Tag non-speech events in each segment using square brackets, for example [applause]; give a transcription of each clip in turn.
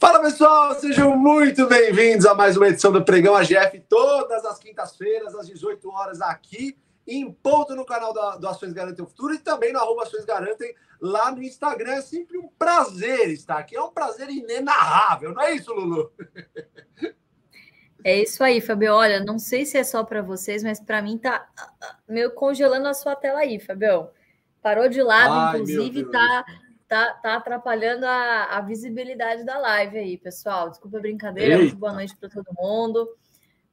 Fala pessoal, sejam muito bem-vindos a mais uma edição do Pregão AGF, todas as quintas-feiras, às 18 horas, aqui em ponto no canal do, do Ações Garantem o Futuro e também no arroba Ações Garantem lá no Instagram. É sempre um prazer estar aqui, é um prazer inenarrável, não é isso, Lulu? É isso aí, Fabio. Olha, não sei se é só para vocês, mas para mim tá meio congelando a sua tela aí, Fabião. Parou de lado, Ai, inclusive, tá tá, tá atrapalhando a, a visibilidade da live aí, pessoal. Desculpa a brincadeira, Eita. boa noite para todo mundo.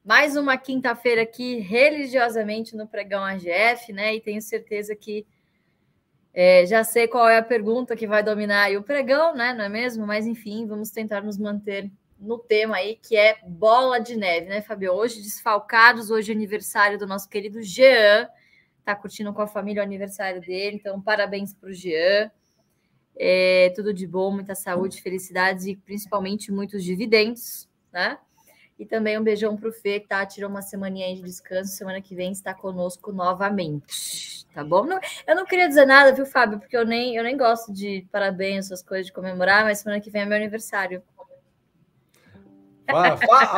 Mais uma quinta-feira aqui, religiosamente no Pregão AGF, né? E tenho certeza que é, já sei qual é a pergunta que vai dominar aí o pregão, né? Não é mesmo? Mas enfim, vamos tentar nos manter no tema aí, que é bola de neve, né, Fabio? Hoje, desfalcados, hoje é aniversário do nosso querido Jean. Tá curtindo com a família o aniversário dele, então parabéns para o Jean. É, tudo de bom, muita saúde, felicidades e principalmente muitos dividendos, né? E também um beijão para o Fê, que tá, tirou uma semaninha de descanso. Semana que vem está conosco novamente. Tá bom? Não, eu não queria dizer nada, viu, Fábio? Porque eu nem, eu nem gosto de parabéns, essas coisas de comemorar, mas semana que vem é meu aniversário.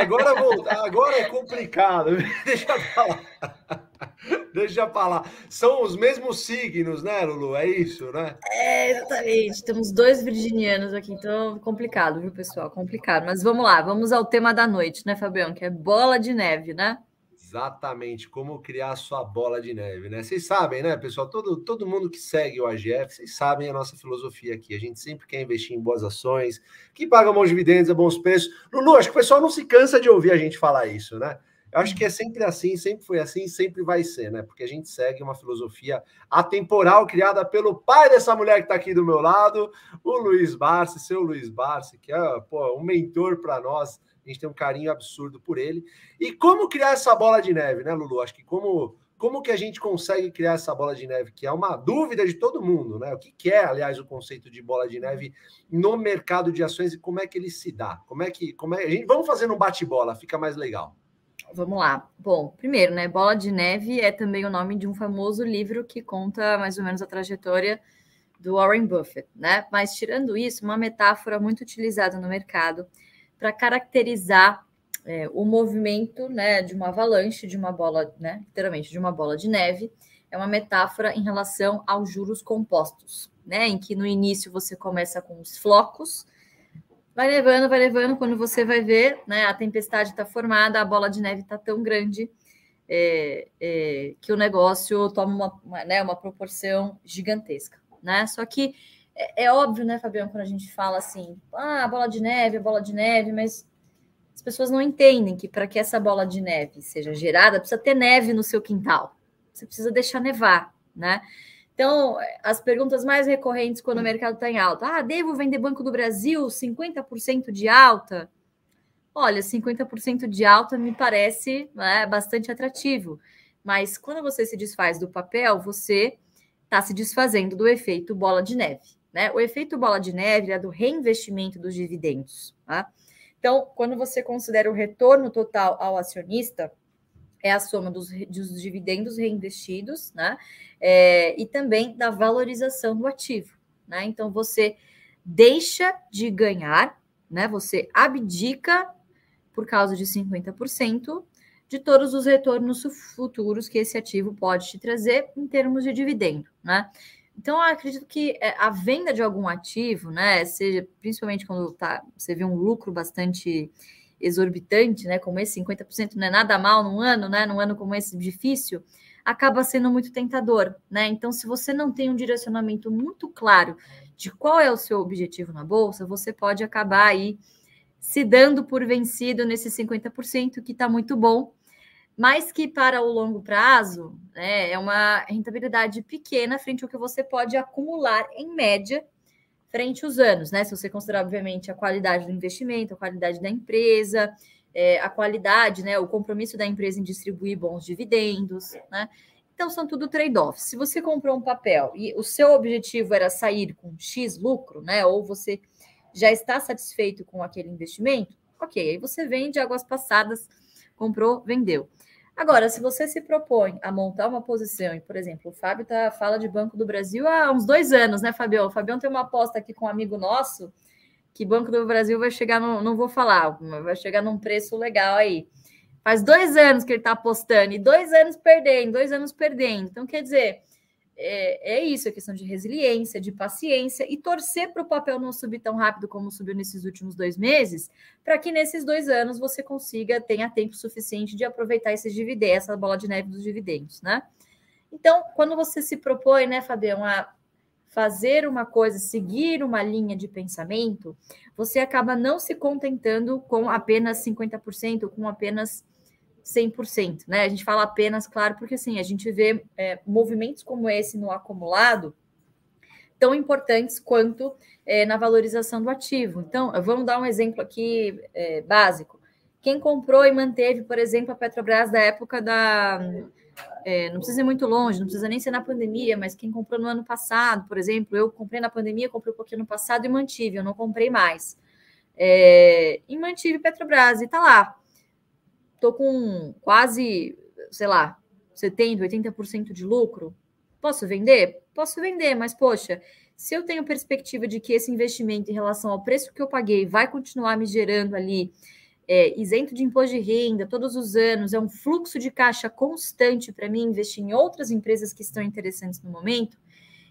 agora, vou, agora é complicado. [laughs] Deixa eu falar. [laughs] Deixa eu falar. São os mesmos signos, né, Lulu? É isso, né? É, exatamente. Temos dois virginianos aqui, então complicado, viu, pessoal? Complicado. Mas vamos lá, vamos ao tema da noite, né, Fabião? Que é bola de neve, né? Exatamente, como criar a sua bola de neve, né? Vocês sabem, né, pessoal? Todo, todo mundo que segue o AGF, vocês sabem a nossa filosofia aqui. A gente sempre quer investir em boas ações, que pagam bons dividendos a bons preços. Lulu, acho que o pessoal não se cansa de ouvir a gente falar isso, né? Eu acho que é sempre assim, sempre foi assim, sempre vai ser, né? Porque a gente segue uma filosofia atemporal criada pelo pai dessa mulher que está aqui do meu lado, o Luiz Barsi, seu Luiz Barsi, que é pô, um mentor para nós. A gente tem um carinho absurdo por ele. E como criar essa bola de neve, né, Lulu? Acho que como como que a gente consegue criar essa bola de neve, que é uma dúvida de todo mundo, né? O que, que é, aliás, o conceito de bola de neve no mercado de ações e como é que ele se dá? Como é que, como é, a gente, vamos fazer um bate-bola, fica mais legal. Vamos lá. Bom, primeiro, né? Bola de Neve é também o nome de um famoso livro que conta mais ou menos a trajetória do Warren Buffett, né? Mas tirando isso, uma metáfora muito utilizada no mercado para caracterizar é, o movimento, né, de uma avalanche, de uma bola, né, literalmente de uma bola de neve, é uma metáfora em relação aos juros compostos, né, em que no início você começa com os flocos, Vai levando, vai levando. Quando você vai ver, né, a tempestade está formada, a bola de neve está tão grande é, é, que o negócio toma uma, uma, né, uma proporção gigantesca, né? Só que é, é, óbvio, né, Fabiano, quando a gente fala assim, ah, bola de neve, bola de neve, mas as pessoas não entendem que para que essa bola de neve seja gerada, precisa ter neve no seu quintal. Você precisa deixar nevar, né? Então, as perguntas mais recorrentes quando o mercado está em alta. Ah, devo vender Banco do Brasil 50% de alta? Olha, 50% de alta me parece né, bastante atrativo. Mas quando você se desfaz do papel, você está se desfazendo do efeito bola de neve. Né? O efeito bola de neve é do reinvestimento dos dividendos. Tá? Então, quando você considera o retorno total ao acionista, é a soma dos, dos dividendos reinvestidos, né? É, e também da valorização do ativo, né? Então você deixa de ganhar, né? Você abdica por causa de 50% de todos os retornos futuros que esse ativo pode te trazer em termos de dividendo, né? Então, acredito que é, a venda de algum ativo, né, seja principalmente quando tá, você vê um lucro bastante exorbitante, né, como esse 50% não é nada mal num ano, né, num ano como esse difícil, acaba sendo muito tentador, né? Então, se você não tem um direcionamento muito claro de qual é o seu objetivo na bolsa, você pode acabar aí se dando por vencido nesse 50% que está muito bom, mas que para o longo prazo né, é uma rentabilidade pequena frente ao que você pode acumular em média frente aos anos, né? Se você considerar, obviamente, a qualidade do investimento, a qualidade da empresa, é, a qualidade, né? O compromisso da empresa em distribuir bons dividendos, né? Então, são tudo trade-offs. Se você comprou um papel e o seu objetivo era sair com X lucro, né? Ou você já está satisfeito com aquele investimento, ok, aí você vende águas passadas, comprou, vendeu. Agora, se você se propõe a montar uma posição, e, por exemplo, o Fábio tá, fala de Banco do Brasil há uns dois anos, né, Fabio? O Fabião tem uma aposta aqui com um amigo nosso que Banco do Brasil vai chegar, no, não vou falar, vai chegar num preço legal aí. Faz dois anos que ele está apostando, e dois anos perdendo, dois anos perdendo. Então, quer dizer, é, é isso, é questão de resiliência, de paciência e torcer para o papel não subir tão rápido como subiu nesses últimos dois meses, para que nesses dois anos você consiga, tenha tempo suficiente de aproveitar esses dividendos, essa bola de neve dos dividendos, né? Então, quando você se propõe, né, Fabião, a fazer uma coisa, seguir uma linha de pensamento, você acaba não se contentando com apenas 50%, com apenas 100%, né? A gente fala apenas, claro, porque assim, a gente vê é, movimentos como esse no acumulado tão importantes quanto é, na valorização do ativo. Então, vamos dar um exemplo aqui é, básico. Quem comprou e manteve, por exemplo, a Petrobras da época da é, não precisa ir muito longe, não precisa nem ser na pandemia, mas quem comprou no ano passado, por exemplo, eu comprei na pandemia, comprei um pouquinho no passado e mantive, eu não comprei mais. É, e mantive Petrobras, e tá lá. Tô com quase, sei lá, 70%, 80% de lucro. Posso vender? Posso vender, mas poxa, se eu tenho perspectiva de que esse investimento em relação ao preço que eu paguei vai continuar me gerando ali é, isento de imposto de renda todos os anos, é um fluxo de caixa constante para mim investir em outras empresas que estão interessantes no momento,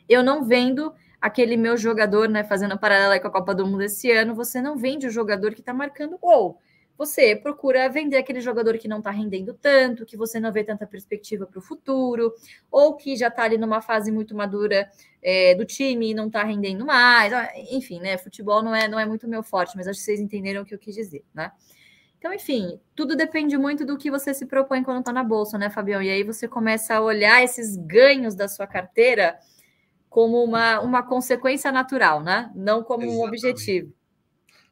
eu não vendo aquele meu jogador, né, fazendo a paralela com a Copa do Mundo esse ano, você não vende o jogador que está marcando gol. Você procura vender aquele jogador que não está rendendo tanto, que você não vê tanta perspectiva para o futuro, ou que já está ali numa fase muito madura é, do time e não está rendendo mais. Ah, enfim, né? Futebol não é, não é muito meu forte, mas acho que vocês entenderam o que eu quis dizer, né? Então, enfim, tudo depende muito do que você se propõe quando está na bolsa, né, Fabião? E aí você começa a olhar esses ganhos da sua carteira como uma, uma consequência natural, né? Não como Exatamente. um objetivo.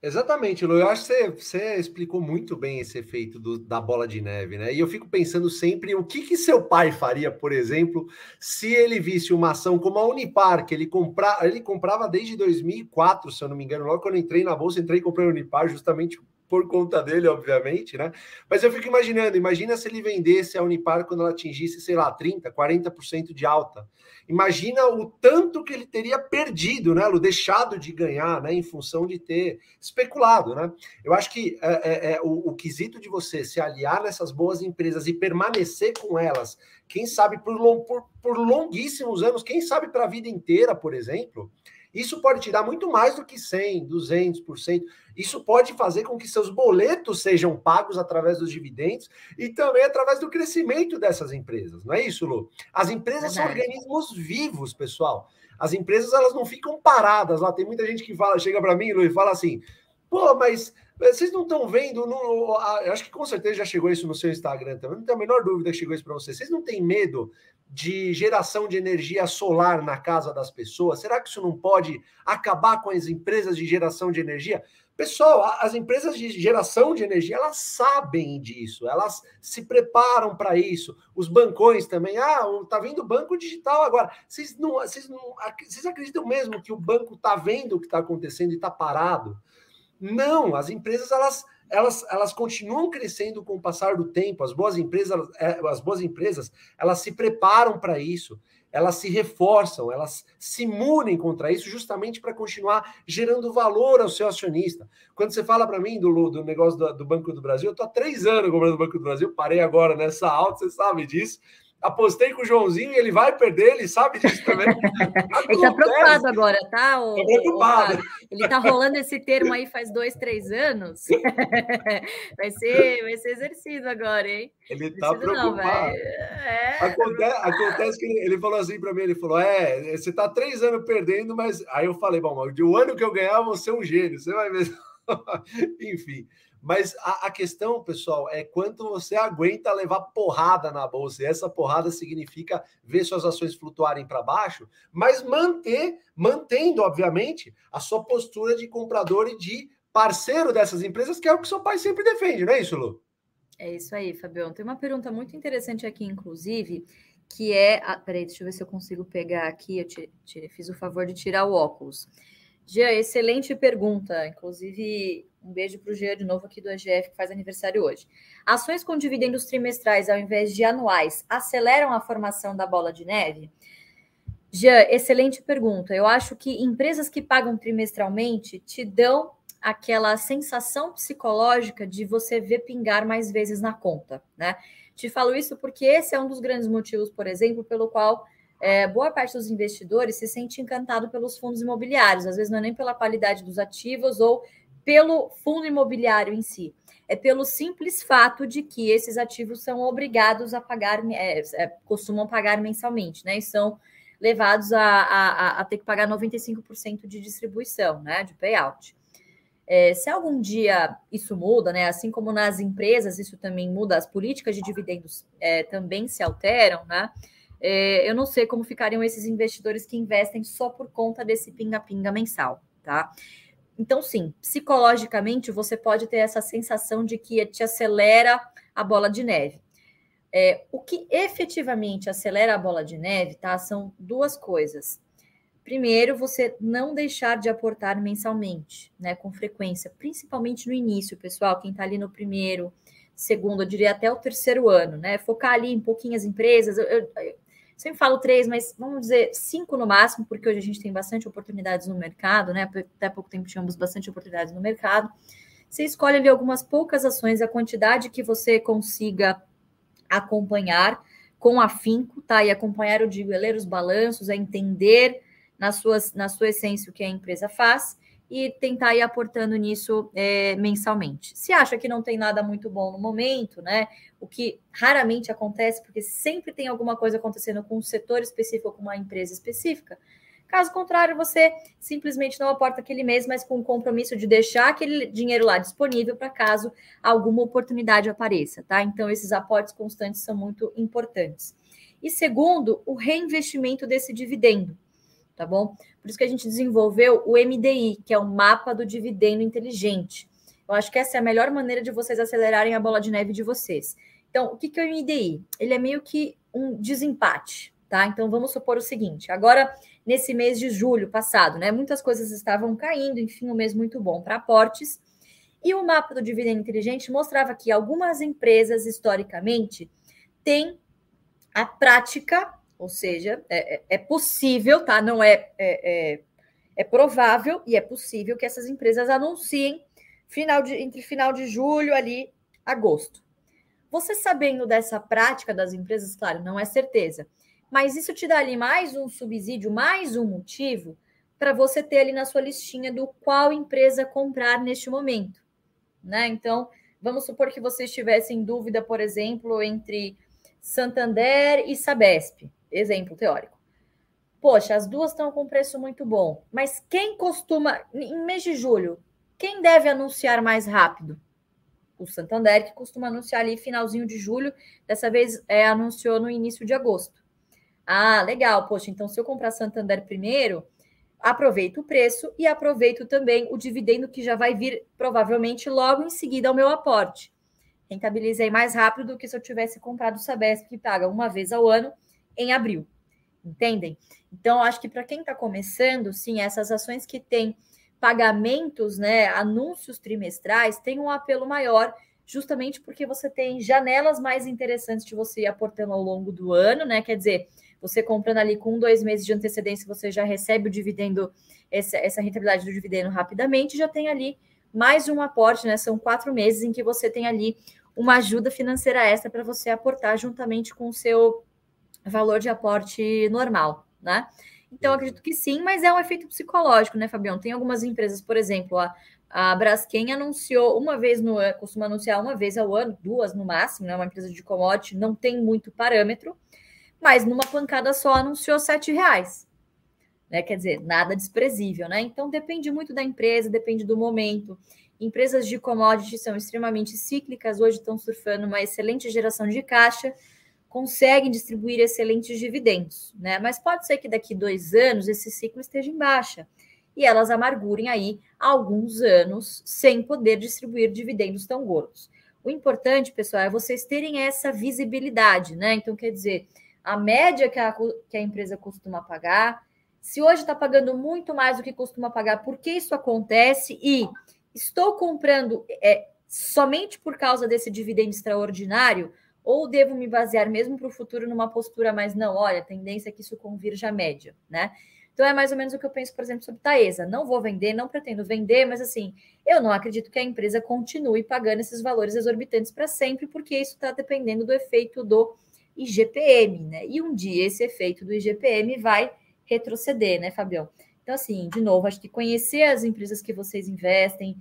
Exatamente, Lu. Eu acho que você, explicou muito bem esse efeito do, da bola de neve, né? E eu fico pensando sempre o que, que seu pai faria, por exemplo, se ele visse uma ação como a Unipar, que ele, compra, ele comprava desde 2004, se eu não me engano. Logo quando eu entrei na bolsa, entrei e comprei a Unipar justamente por conta dele, obviamente, né? Mas eu fico imaginando, imagina se ele vendesse a Unipar quando ela atingisse, sei lá, 30, 40% de alta. Imagina o tanto que ele teria perdido, né, Lu, deixado de ganhar, né, em função de ter especulado, né? Eu acho que é, é, é o, o, quesito de você se aliar nessas boas empresas e permanecer com elas, quem sabe por, long, por, por longuíssimos anos, quem sabe para a vida inteira, por exemplo, isso pode te dar muito mais do que 100, 200%. Isso pode fazer com que seus boletos sejam pagos através dos dividendos e também através do crescimento dessas empresas. Não é isso, Lu? As empresas são organismos vivos, pessoal. As empresas elas não ficam paradas lá. Tem muita gente que fala, chega para mim, Lu, e fala assim: pô, mas vocês não estão vendo? Não, acho que com certeza já chegou isso no seu Instagram também. Não tenho a menor dúvida que chegou isso para vocês. Vocês não têm medo de geração de energia solar na casa das pessoas? Será que isso não pode acabar com as empresas de geração de energia? Pessoal, as empresas de geração de energia, elas sabem disso, elas se preparam para isso. Os bancões também, ah, tá vindo banco digital agora. Vocês não, vocês não, vocês acreditam mesmo que o banco tá vendo o que está acontecendo e está parado? Não, as empresas elas elas, elas continuam crescendo com o passar do tempo. As boas empresas, é, as boas empresas, elas se preparam para isso, elas se reforçam, elas se munem contra isso justamente para continuar gerando valor ao seu acionista. Quando você fala para mim do, do negócio do, do, Banco do Brasil, eu estou há três anos comprando o Banco do Brasil, parei agora nessa alta, você sabe disso apostei com o Joãozinho e ele vai perder, ele sabe disso também. [laughs] ele tá preocupado agora, tá? O, preocupado. O, ele tá rolando esse termo aí faz dois, três anos. [laughs] vai, ser, vai ser exercido agora, hein? Ele tá preocupado. Não, é... acontece, acontece, que ele, falou assim para mim, ele falou, é, você tá três anos perdendo, mas... Aí eu falei, bom, o ano que eu ganhar, eu vou ser um gênio, você vai ver. [laughs] Enfim, mas a, a, questão, pessoal, é quanto você aguenta levar porrada na bolsa. E essa porrada significa ver suas ações flutuarem para baixo, mas manter, mantendo, obviamente, a sua postura de comprador e de parceiro dessas empresas, que é o que seu pai sempre defende, não é isso, Lu? É isso aí, Fabião. Tem uma pergunta muito interessante aqui, inclusive, que é. Ah, peraí, deixa eu ver se eu consigo pegar aqui. Eu fiz o favor de tirar o óculos. Jean, excelente pergunta. Inclusive, um beijo para o Jean de novo aqui do EGF, que faz aniversário hoje. Ações com dividendos trimestrais ao invés de anuais aceleram a formação da bola de neve? Jean, excelente pergunta. Eu acho que empresas que pagam trimestralmente te dão aquela sensação psicológica de você ver pingar mais vezes na conta, né? Te falo isso porque esse é um dos grandes motivos, por exemplo, pelo qual é, boa parte dos investidores se sente encantado pelos fundos imobiliários. Às vezes não é nem pela qualidade dos ativos ou pelo fundo imobiliário em si. É pelo simples fato de que esses ativos são obrigados a pagar, é, é, costumam pagar mensalmente, né? E são levados a, a, a ter que pagar 95% de distribuição, né? De payout. É, se algum dia isso muda, né? Assim como nas empresas isso também muda, as políticas de dividendos é, também se alteram, né? É, eu não sei como ficariam esses investidores que investem só por conta desse pinga-pinga mensal, tá? Então, sim, psicologicamente você pode ter essa sensação de que te acelera a bola de neve. É, o que efetivamente acelera a bola de neve, tá? São duas coisas. Primeiro, você não deixar de aportar mensalmente, né? Com frequência, principalmente no início, pessoal. Quem está ali no primeiro, segundo, eu diria até o terceiro ano, né? Focar ali em pouquinhas empresas. Eu, eu, sempre falo três, mas vamos dizer cinco no máximo, porque hoje a gente tem bastante oportunidades no mercado, né? Até pouco tempo tínhamos bastante oportunidades no mercado. Você escolhe ali algumas poucas ações, a quantidade que você consiga acompanhar com afinco, tá? E acompanhar, eu digo, é ler os balanços, é entender na, suas, na sua essência o que a empresa faz e tentar ir aportando nisso é, mensalmente. Se acha que não tem nada muito bom no momento, né? O que raramente acontece, porque sempre tem alguma coisa acontecendo com um setor específico, com uma empresa específica. Caso contrário, você simplesmente não aporta aquele mês, mas com o compromisso de deixar aquele dinheiro lá disponível para caso alguma oportunidade apareça, tá? Então, esses aportes constantes são muito importantes. E segundo, o reinvestimento desse dividendo tá bom? Por isso que a gente desenvolveu o MDI, que é o mapa do dividendo inteligente. Eu acho que essa é a melhor maneira de vocês acelerarem a bola de neve de vocês. Então, o que, que é o MDI? Ele é meio que um desempate, tá? Então, vamos supor o seguinte: agora, nesse mês de julho passado, né? Muitas coisas estavam caindo, enfim, um mês muito bom para aportes. E o mapa do dividendo inteligente mostrava que algumas empresas, historicamente, têm a prática ou seja, é, é, é possível, tá? Não é, é, é, é, provável e é possível que essas empresas anunciem final de, entre final de julho ali, agosto. Você sabendo dessa prática das empresas, claro, não é certeza, mas isso te dá ali mais um subsídio, mais um motivo para você ter ali na sua listinha do qual empresa comprar neste momento, né? Então, vamos supor que você estivesse em dúvida, por exemplo, entre Santander e Sabesp exemplo teórico. Poxa, as duas estão com preço muito bom, mas quem costuma, em mês de julho, quem deve anunciar mais rápido? O Santander, que costuma anunciar ali finalzinho de julho, dessa vez é, anunciou no início de agosto. Ah, legal, poxa, então se eu comprar Santander primeiro, aproveito o preço e aproveito também o dividendo que já vai vir provavelmente logo em seguida ao meu aporte. Rentabilizei mais rápido do que se eu tivesse comprado o Sabesp, que paga uma vez ao ano em abril. Entendem? Então, acho que para quem está começando, sim, essas ações que têm pagamentos, né, anúncios trimestrais, têm um apelo maior, justamente porque você tem janelas mais interessantes de você ir aportando ao longo do ano, né? Quer dizer, você comprando ali com dois meses de antecedência, você já recebe o dividendo, essa, essa rentabilidade do dividendo rapidamente, já tem ali mais um aporte, né? São quatro meses em que você tem ali uma ajuda financeira extra para você aportar juntamente com o seu valor de aporte normal, né? Então, acredito que sim, mas é um efeito psicológico, né, Fabião? Tem algumas empresas, por exemplo, a, a Braskem anunciou uma vez no ano, costuma anunciar uma vez ao ano, duas no máximo, né? Uma empresa de commodity, não tem muito parâmetro, mas numa pancada só anunciou sete reais. Né? Quer dizer, nada desprezível, né? Então depende muito da empresa, depende do momento. Empresas de commodity são extremamente cíclicas, hoje estão surfando uma excelente geração de caixa conseguem distribuir excelentes dividendos, né? Mas pode ser que daqui dois anos esse ciclo esteja em baixa e elas amargurem aí alguns anos sem poder distribuir dividendos tão gordos. O importante, pessoal, é vocês terem essa visibilidade, né? Então, quer dizer, a média que a, que a empresa costuma pagar, se hoje está pagando muito mais do que costuma pagar, por que isso acontece? E estou comprando é, somente por causa desse dividendo extraordinário? Ou devo me basear mesmo para o futuro numa postura mais não, olha, a tendência é que isso convirja à média, né? Então é mais ou menos o que eu penso, por exemplo, sobre Taesa. Não vou vender, não pretendo vender, mas assim, eu não acredito que a empresa continue pagando esses valores exorbitantes para sempre, porque isso está dependendo do efeito do IGPM, né? E um dia esse efeito do IGPM vai retroceder, né, Fabião? Então, assim, de novo, acho que conhecer as empresas que vocês investem,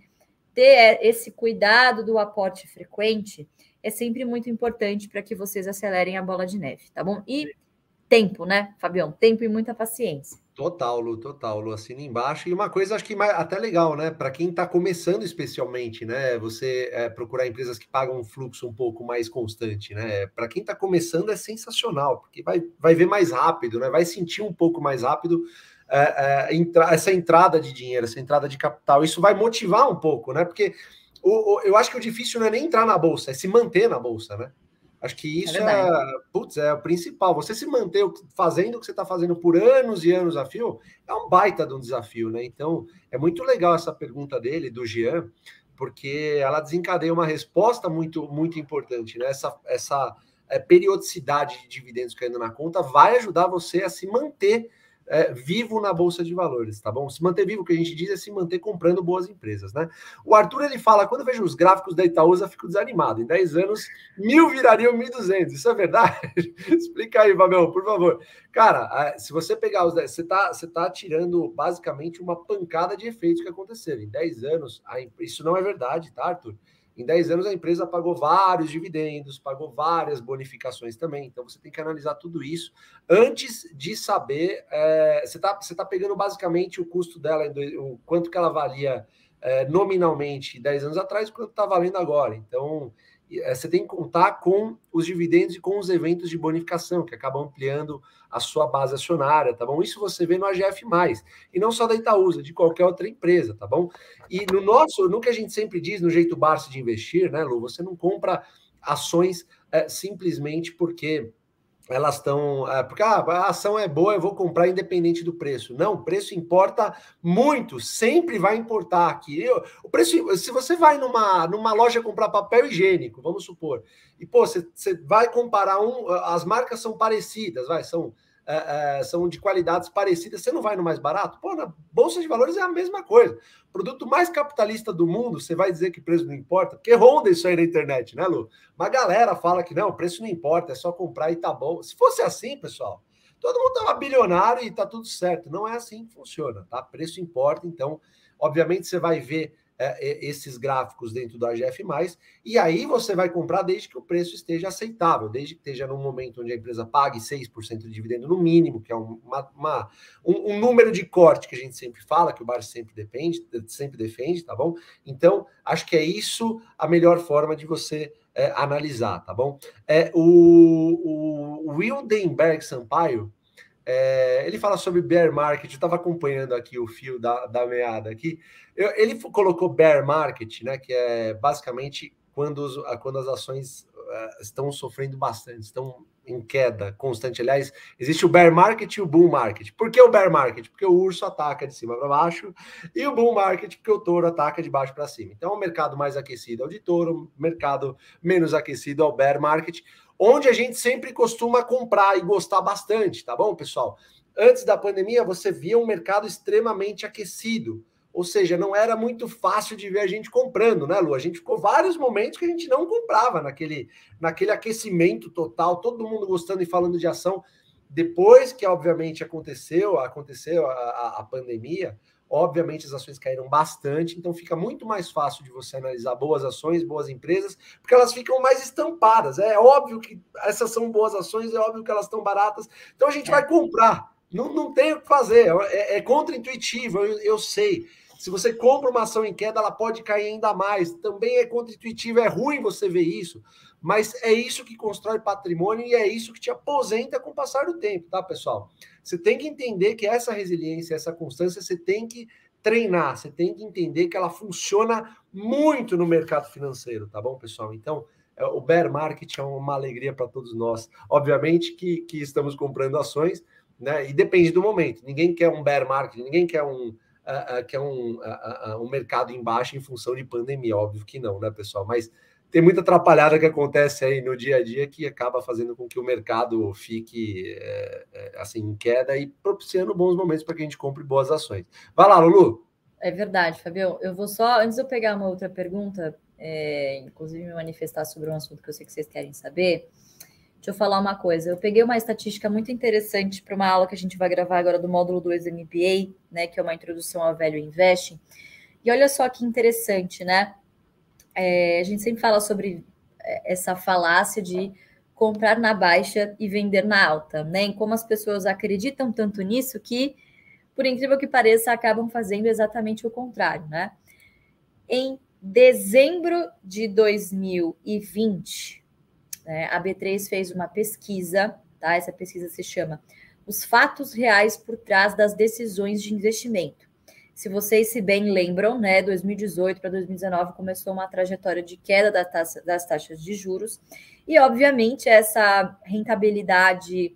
ter esse cuidado do aporte frequente é sempre muito importante para que vocês acelerem a bola de neve, tá bom? E tempo, né, Fabião? Tempo e muita paciência. Total, Lu, total, Lu, assina embaixo. E uma coisa, acho que até legal, né? Para quem está começando especialmente, né? Você é, procurar empresas que pagam um fluxo um pouco mais constante, né? Para quem está começando é sensacional, porque vai, vai ver mais rápido, né? Vai sentir um pouco mais rápido é, é, entra, essa entrada de dinheiro, essa entrada de capital. Isso vai motivar um pouco, né? Porque o, o, eu acho que o difícil não é nem entrar na bolsa, é se manter na bolsa, né? Acho que isso é, é, putz, é o principal. Você se manter fazendo o que você está fazendo por anos e anos a fio é um baita de um desafio, né? Então, é muito legal essa pergunta dele, do Jean, porque ela desencadeia uma resposta muito, muito importante, né? Essa, essa é, periodicidade de dividendos caindo na conta vai ajudar você a se manter é, vivo na bolsa de valores, tá bom? Se manter vivo, o que a gente diz é se manter comprando boas empresas, né? O Arthur ele fala: quando eu vejo os gráficos da Itaúsa, fico desanimado. Em 10 anos, mil virariam 1.200. Isso é verdade? [laughs] Explica aí, Fabião, por favor. Cara, se você pegar os 10, você tá, você tá tirando basicamente uma pancada de efeitos que aconteceram. Em 10 anos, isso não é verdade, tá, Arthur? Em 10 anos, a empresa pagou vários dividendos, pagou várias bonificações também. Então, você tem que analisar tudo isso antes de saber. É, você está você tá pegando basicamente o custo dela, o quanto que ela valia é, nominalmente 10 anos atrás, quanto está valendo agora. Então, você tem que contar com os dividendos e com os eventos de bonificação, que acabam ampliando a sua base acionária, tá bom? Isso você vê no AGF+, e não só da Itaúsa, de qualquer outra empresa, tá bom? E no nosso, no que a gente sempre diz, no jeito Barça de investir, né, Lu, você não compra ações é, simplesmente porque elas estão. É, porque ah, a ação é boa, eu vou comprar independente do preço. Não, o preço importa muito, sempre vai importar aqui. Eu, o preço, se você vai numa, numa loja comprar papel higiênico, vamos supor, e pô, você, vai comparar um, as marcas são parecidas, vai, são é, é, são de qualidades parecidas, você não vai no mais barato? Pô, na Bolsa de Valores é a mesma coisa. Produto mais capitalista do mundo, você vai dizer que preço não importa? Porque ronda isso aí na internet, né, Lu? Uma galera fala que não, preço não importa, é só comprar e tá bom. Se fosse assim, pessoal, todo mundo tava bilionário e tá tudo certo. Não é assim que funciona, tá? Preço importa, então, obviamente, você vai ver é, esses gráficos dentro do AGF, e aí você vai comprar desde que o preço esteja aceitável, desde que esteja num momento onde a empresa pague 6% de dividendo no mínimo, que é uma, uma um, um, número de corte que a gente sempre fala, que o Bar sempre depende, sempre defende, tá bom? Então, acho que é isso a melhor forma de você é, analisar, tá bom? É, o, o Wildenberg Sampaio é, ele fala sobre bear market, eu estava acompanhando aqui o fio da, da meada aqui. Eu, ele colocou bear market, né? Que é basicamente quando, os, quando as ações uh, estão sofrendo bastante, estão em queda constante. Aliás, existe o bear market e o bull market. Por que o bear market? Porque o urso ataca de cima para baixo e o bull market porque o touro ataca de baixo para cima. Então, o mercado mais aquecido é o de touro, mercado menos aquecido é o bear market onde a gente sempre costuma comprar e gostar bastante, tá bom, pessoal? Antes da pandemia, você via um mercado extremamente aquecido, ou seja, não era muito fácil de ver a gente comprando, né, Lu? A gente ficou vários momentos que a gente não comprava naquele, naquele aquecimento total, todo mundo gostando e falando de ação. Depois que, obviamente, aconteceu, aconteceu a, a pandemia, Obviamente, as ações caíram bastante, então fica muito mais fácil de você analisar boas ações, boas empresas, porque elas ficam mais estampadas. É óbvio que essas são boas ações, é óbvio que elas estão baratas, então a gente é. vai comprar. Não, não tem o que fazer, é, é contra-intuitivo, eu, eu sei. Se você compra uma ação em queda, ela pode cair ainda mais. Também é contra-intuitivo, é ruim você ver isso. Mas é isso que constrói patrimônio e é isso que te aposenta com o passar do tempo, tá, pessoal? Você tem que entender que essa resiliência, essa constância, você tem que treinar, você tem que entender que ela funciona muito no mercado financeiro, tá bom, pessoal? Então, é, o bear market é uma alegria para todos nós. Obviamente que, que estamos comprando ações, né? E depende do momento. Ninguém quer um bear market, ninguém quer um, uh, quer um, um mercado em baixa em função de pandemia, óbvio que não, né, pessoal? Mas tem muita atrapalhada que acontece aí no dia a dia que acaba fazendo com que o mercado fique é, é, assim em queda e propiciando bons momentos para que a gente compre boas ações. Vai lá, Lulu. É verdade, Fabio. Eu vou só, antes de eu pegar uma outra pergunta, é, inclusive me manifestar sobre um assunto que eu sei que vocês querem saber. Deixa eu falar uma coisa. Eu peguei uma estatística muito interessante para uma aula que a gente vai gravar agora do módulo 2 do MBA, né, que é uma introdução ao velho investing. E olha só que interessante, né? É, a gente sempre fala sobre é, essa falácia de comprar na baixa e vender na alta, né? Em como as pessoas acreditam tanto nisso que, por incrível que pareça, acabam fazendo exatamente o contrário, né? Em dezembro de 2020, né, a B3 fez uma pesquisa, tá? Essa pesquisa se chama Os Fatos Reais por Trás das Decisões de Investimento. Se vocês se bem lembram, né, 2018 para 2019 começou uma trajetória de queda da das taxas de juros, e obviamente essa rentabilidade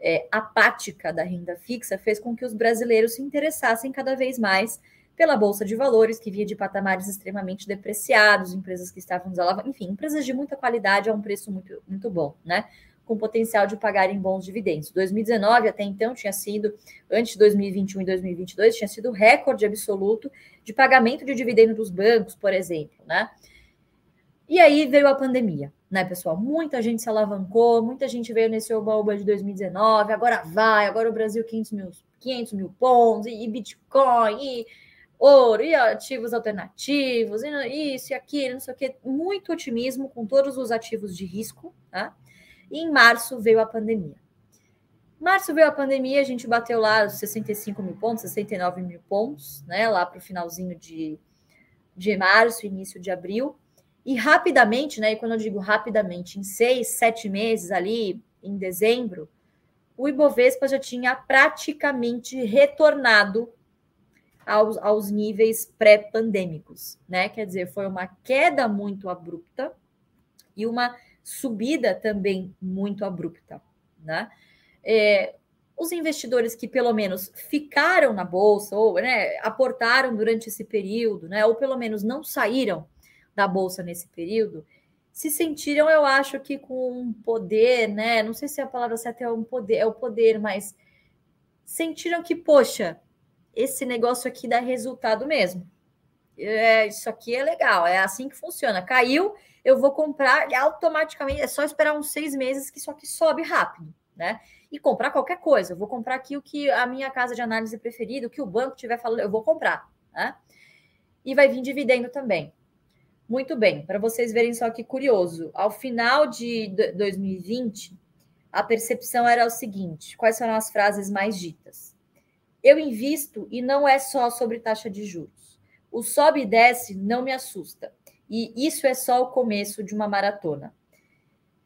é, apática da renda fixa fez com que os brasileiros se interessassem cada vez mais pela Bolsa de Valores, que via de patamares extremamente depreciados, empresas que estavam desalavancando, enfim, empresas de muita qualidade a um preço muito, muito bom, né? com potencial de pagarem bons dividendos. 2019 até então tinha sido, antes de 2021 e 2022, tinha sido recorde absoluto de pagamento de dividendo dos bancos, por exemplo, né? E aí veio a pandemia, né, pessoal? Muita gente se alavancou, muita gente veio nesse oba-oba de 2019, agora vai, agora o Brasil 500 mil, 500 mil pontos, e Bitcoin, e ouro, e ativos alternativos, e isso e aquilo, não sei o quê. Muito otimismo com todos os ativos de risco, tá? E em março veio a pandemia. Março veio a pandemia, a gente bateu lá os 65 mil pontos, 69 mil pontos, né? Lá para o finalzinho de, de março, início de abril. E rapidamente, né? E quando eu digo rapidamente, em seis, sete meses ali, em dezembro, o Ibovespa já tinha praticamente retornado aos, aos níveis pré-pandêmicos, né? Quer dizer, foi uma queda muito abrupta e uma subida também muito abrupta, né? É, os investidores que pelo menos ficaram na bolsa ou né, aportaram durante esse período, né, ou pelo menos não saíram da bolsa nesse período, se sentiram, eu acho que com um poder, né? Não sei se a palavra certa é um poder, é o poder, mas sentiram que, poxa, esse negócio aqui dá resultado mesmo. É, isso aqui é legal, é assim que funciona. Caiu, eu vou comprar e automaticamente é só esperar uns seis meses que isso aqui sobe rápido, né? E comprar qualquer coisa. Eu vou comprar aqui o que a minha casa de análise preferida, o que o banco estiver falando, eu vou comprar, né? E vai vir dividendo também. Muito bem, para vocês verem só que curioso, ao final de 2020, a percepção era o seguinte: quais foram as frases mais ditas? Eu invisto e não é só sobre taxa de juros. O sobe e desce não me assusta. E isso é só o começo de uma maratona.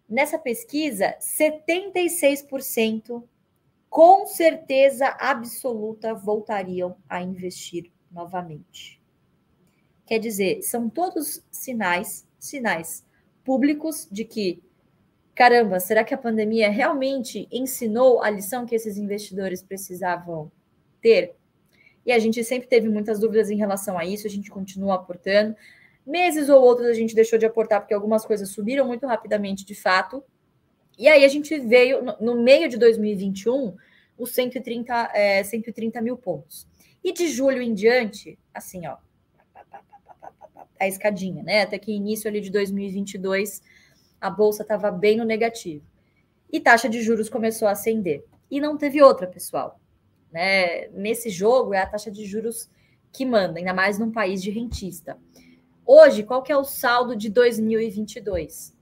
Nessa pesquisa, 76% com certeza absoluta voltariam a investir novamente. Quer dizer, são todos sinais, sinais públicos de que, caramba, será que a pandemia realmente ensinou a lição que esses investidores precisavam ter? E a gente sempre teve muitas dúvidas em relação a isso, a gente continua aportando. Meses ou outros a gente deixou de aportar porque algumas coisas subiram muito rapidamente, de fato. E aí a gente veio, no, meio de 2021, os 130, é, 130 mil pontos. E de julho em diante, assim, ó, a escadinha, né? Até que início ali de 2022, a bolsa estava bem no negativo. E taxa de juros começou a ascender. E não teve outra, pessoal. Né? Nesse jogo é a taxa de juros que manda, ainda mais num país de rentista. Hoje, qual que é o saldo de 2022?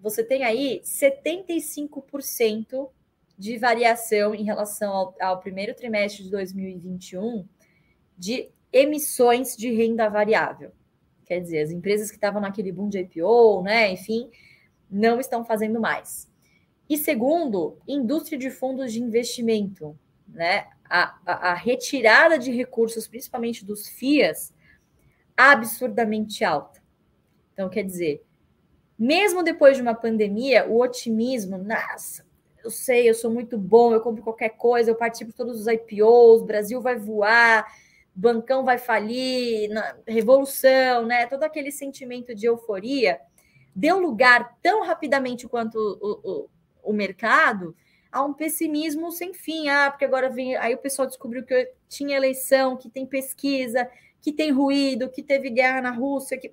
Você tem aí 75% de variação em relação ao, ao, primeiro trimestre de 2021 de emissões de renda variável. Quer dizer, as empresas que estavam naquele boom de IPO, né, enfim, não estão fazendo mais. E segundo, indústria de fundos de investimento, né, a, a, retirada de recursos, principalmente dos FIAs, absurdamente alta. Então, quer dizer, mesmo depois de uma pandemia, o otimismo, nossa, eu sei, eu sou muito bom, eu compro qualquer coisa, eu participo de todos os IPOs, Brasil vai voar, bancão vai falir, revolução, né? Todo aquele sentimento de euforia deu lugar tão rapidamente quanto o, o, o mercado a um pessimismo sem fim. Ah, porque agora vem. Aí o pessoal descobriu que tinha eleição, que tem pesquisa, que tem ruído, que teve guerra na Rússia, que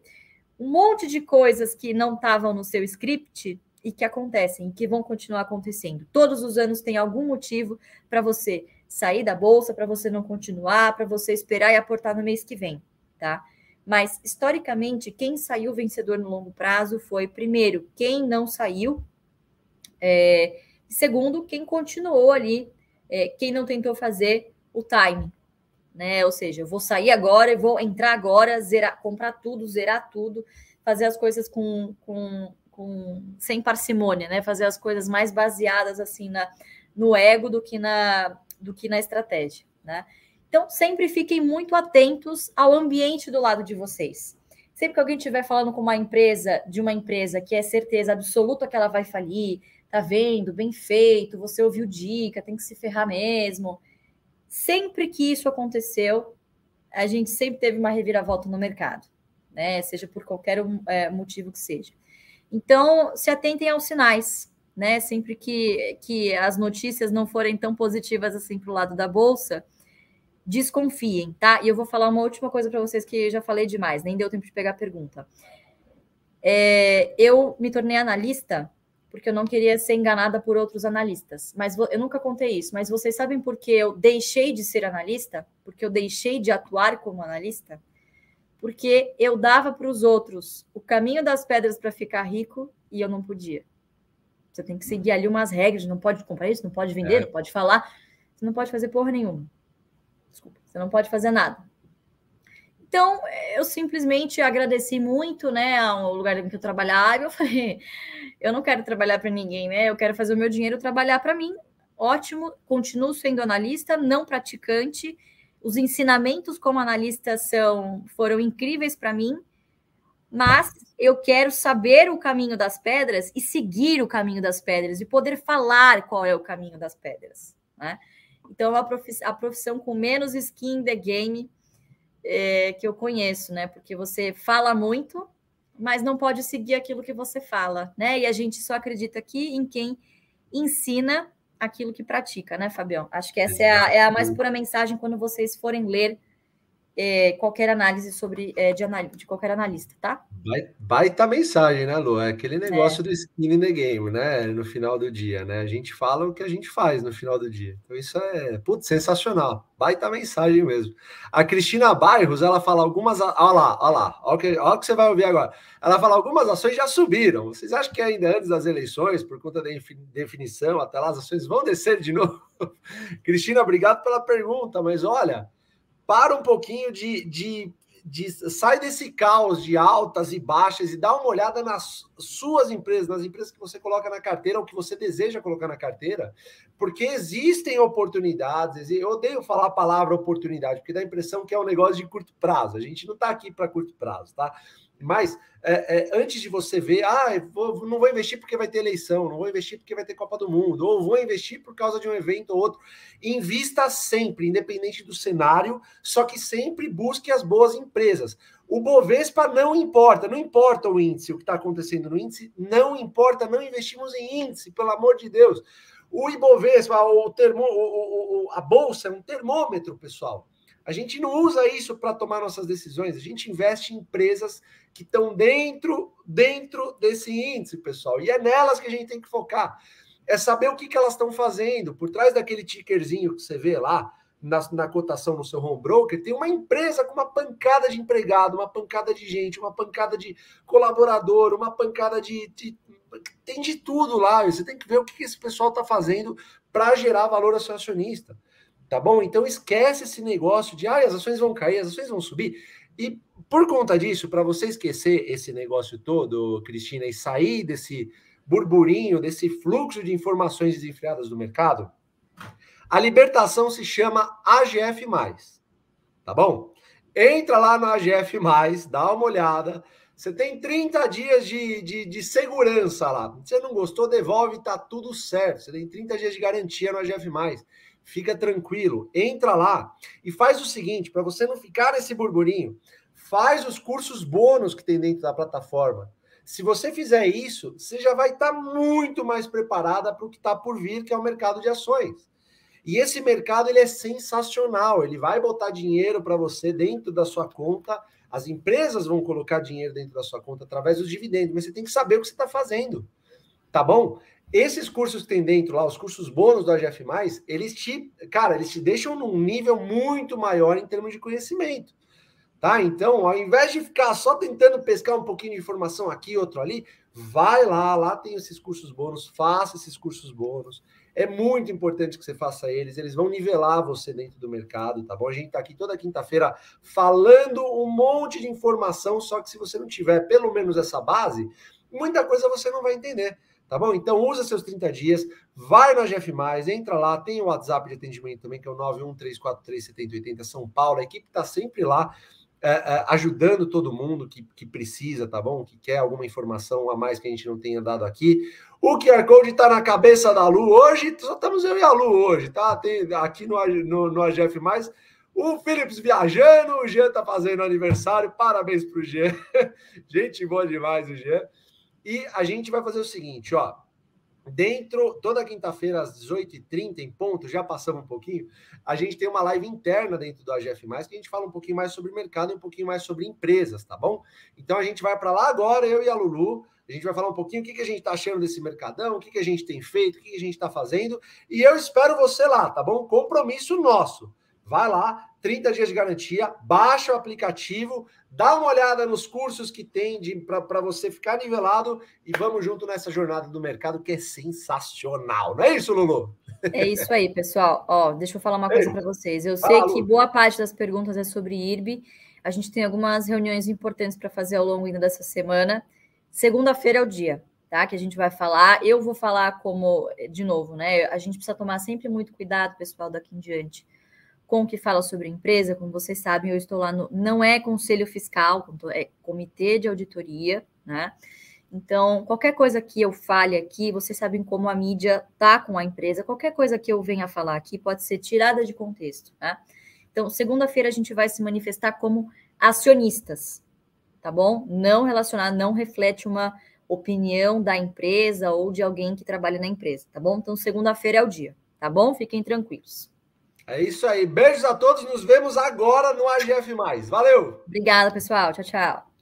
um monte de coisas que não estavam no seu script e que acontecem, que vão continuar acontecendo. Todos os anos tem algum motivo para você sair da bolsa, para você não continuar, para você esperar e aportar no mês que vem, tá? Mas historicamente, quem saiu vencedor no longo prazo foi primeiro quem não saiu, é, segundo quem continuou ali, é, quem não tentou fazer o time, né? Ou seja, eu vou sair agora, eu vou entrar agora, zerar, comprar tudo, zerar tudo, fazer as coisas com, com, com sem parcimônia, né? Fazer as coisas mais baseadas assim na, no ego do que na do que na estratégia, né? Então, sempre fiquem muito atentos ao ambiente do lado de vocês. Sempre que alguém estiver falando com uma empresa, de uma empresa que é certeza absoluta que ela vai falir, tá vendo? Bem feito, você ouviu dica, tem que se ferrar mesmo. Sempre que isso aconteceu, a gente sempre teve uma reviravolta no mercado, né? Seja por qualquer é, motivo que seja. Então, se atentem aos sinais, né? Sempre que, que as notícias não forem tão positivas assim para o lado da bolsa, desconfiem, tá? E eu vou falar uma última coisa para vocês que já falei demais, nem deu tempo de pegar a pergunta. É, eu me tornei analista porque eu não queria ser enganada por outros analistas. Mas eu nunca contei isso. Mas vocês sabem por que eu deixei de ser analista? Porque eu deixei de atuar como analista? Porque eu dava para os outros o caminho das pedras para ficar rico e eu não podia. Você tem que seguir ali umas regras, não pode comprar isso, não pode vender, é. não pode falar, você não pode fazer porra nenhuma. Desculpa, você não pode fazer nada. Então, eu simplesmente agradeci muito, né, ao lugar em que eu trabalhava. Eu falei, [laughs] eu não quero trabalhar para ninguém, né? Eu quero fazer o meu dinheiro trabalhar para mim. Ótimo, continuo sendo analista, não praticante. Os ensinamentos como analista são foram incríveis para mim, mas eu quero saber o caminho das pedras e seguir o caminho das pedras e poder falar qual é o caminho das pedras, né? Então, a profissão, a profissão com menos skin in the game é, que eu conheço, né? Porque você fala muito, mas não pode seguir aquilo que você fala, né? E a gente só acredita aqui em quem ensina aquilo que pratica, né, Fabião? Acho que essa é a, é a mais pura mensagem quando vocês forem ler é, qualquer análise sobre é, de, de, qualquer analista, tá? Baita mensagem, né, Lu? É aquele negócio é. do skin in the game, né? No final do dia, né? A gente fala o que a gente faz no final do dia. Então, isso é, putz, sensacional. Baita mensagem mesmo. A Cristina Bairros, ela fala algumas. Olha lá, olha lá, olha o que, olha o que você vai ouvir agora. Ela fala algumas ações já subiram. Vocês acham que ainda antes das eleições, por conta da definição, até lá as ações vão descer de novo? [laughs] Cristina, obrigado pela pergunta, mas olha para um pouquinho de, de, de, sai desse caos de altas e baixas e dá uma olhada nas suas empresas, nas empresas que você coloca na carteira ou que você deseja colocar na carteira, porque existem oportunidades. Eu odeio falar a palavra oportunidade, porque dá a impressão que é um negócio de curto prazo. A gente não está aqui para curto prazo, tá? Mas é, é, antes de você ver, ah, vou, não vou investir porque vai ter eleição, não vou investir porque vai ter Copa do Mundo, ou vou investir por causa de um evento ou outro. Invista sempre, independente do cenário, só que sempre busque as boas empresas. O Bovespa não importa, não importa o índice, o que está acontecendo no índice, não importa, não investimos em índice, pelo amor de Deus. O Ibovespa, o termo, o, o, a bolsa é um termômetro, pessoal. A gente não usa isso para tomar nossas decisões, a gente investe em empresas que estão dentro, dentro desse índice, pessoal. E é nelas que a gente tem que focar. É saber o que, que elas estão fazendo. Por trás daquele tickerzinho que você vê lá, na, na, cotação no seu home broker, tem uma empresa com uma pancada de empregado, uma pancada de gente, uma pancada de colaborador, uma pancada de. de tem de tudo lá. Você tem que ver o que, esse pessoal está fazendo para gerar valor ao seu acionista. Tá bom? Então esquece esse negócio de ah, as ações vão cair, as ações vão subir. E por conta disso, para você esquecer esse negócio todo, Cristina, e sair desse burburinho, desse fluxo de informações desenfreadas do mercado, a libertação se chama AGF. Tá bom? Entra lá no AGF, dá uma olhada. Você tem 30 dias de, de, de, segurança lá. Se você não gostou, devolve, tá tudo certo. Você tem 30 dias de garantia no AGF fica tranquilo, entra lá e faz o seguinte, para você não ficar nesse burburinho, faz os cursos bônus que tem dentro da plataforma. Se você fizer isso, você já vai estar tá muito mais preparada para o que está por vir, que é o mercado de ações. E esse mercado ele é sensacional, ele vai botar dinheiro para você dentro da sua conta, as empresas vão colocar dinheiro dentro da sua conta através dos dividendos, mas você tem que saber o que você está fazendo, tá bom? Esses cursos que tem dentro lá, os cursos bônus do AGF+, eles te, cara, eles te deixam num nível muito maior em termos de conhecimento. Tá? Então, ao invés de ficar só tentando pescar um pouquinho de informação aqui, outro ali, vai lá, lá tem esses cursos bônus, faça esses cursos bônus. É muito importante que você faça eles, eles vão nivelar você dentro do mercado, tá bom? A gente tá aqui toda quinta-feira falando um monte de informação, só que se você não tiver pelo menos essa base, muita coisa você não vai entender, tá bom? Então usa seus 30 dias, vai na GF+, entra lá, tem o WhatsApp de atendimento também, que é o 913437080 São Paulo, a equipe tá sempre lá, é, é, ajudando todo mundo que, que precisa, tá bom? Que quer alguma informação a mais que a gente não tenha dado aqui. O QR Code está na cabeça da Lu hoje, só estamos eu e a Lu hoje, tá? Tem aqui no, no, no AGF, o Philips viajando, o Jean tá fazendo aniversário, parabéns pro Jean. [laughs] gente boa demais, o Jean. E a gente vai fazer o seguinte, ó. Dentro, toda quinta-feira, às 18h30, em ponto, já passamos um pouquinho, a gente tem uma live interna dentro do AGF, que a gente fala um pouquinho mais sobre mercado e um pouquinho mais sobre empresas, tá bom? Então a gente vai para lá agora, eu e a Lulu. A gente vai falar um pouquinho o que, que a gente está achando desse mercadão, o que, que a gente tem feito, o que, que a gente está fazendo. E eu espero você lá, tá bom? Compromisso nosso. Vai lá, 30 dias de garantia, baixa o aplicativo, dá uma olhada nos cursos que tem para você ficar nivelado e vamos junto nessa jornada do mercado que é sensacional. Não é isso, Lulu? É isso aí, pessoal. Ó, deixa eu falar uma coisa para vocês. Eu sei que boa parte das perguntas é sobre IRB. A gente tem algumas reuniões importantes para fazer ao longo ainda dessa semana. Segunda-feira é o dia, tá? Que a gente vai falar. Eu vou falar como, de novo, né? A gente precisa tomar sempre muito cuidado, pessoal, daqui em diante com o que fala sobre empresa, como vocês sabem, eu estou lá no. Não é conselho fiscal, é comitê de auditoria, né? Então, qualquer coisa que eu fale aqui, vocês sabem como a mídia tá com a empresa, qualquer coisa que eu venha falar aqui pode ser tirada de contexto, né? Então, segunda-feira a gente vai se manifestar como acionistas, tá bom? Não relacionado, não reflete uma opinião da empresa ou de alguém que trabalha na empresa, tá bom? Então, segunda-feira é o dia, tá bom? Fiquem tranquilos. É isso aí. Beijos a todos. Nos vemos agora no AGF. Valeu! Obrigada, pessoal. Tchau, tchau.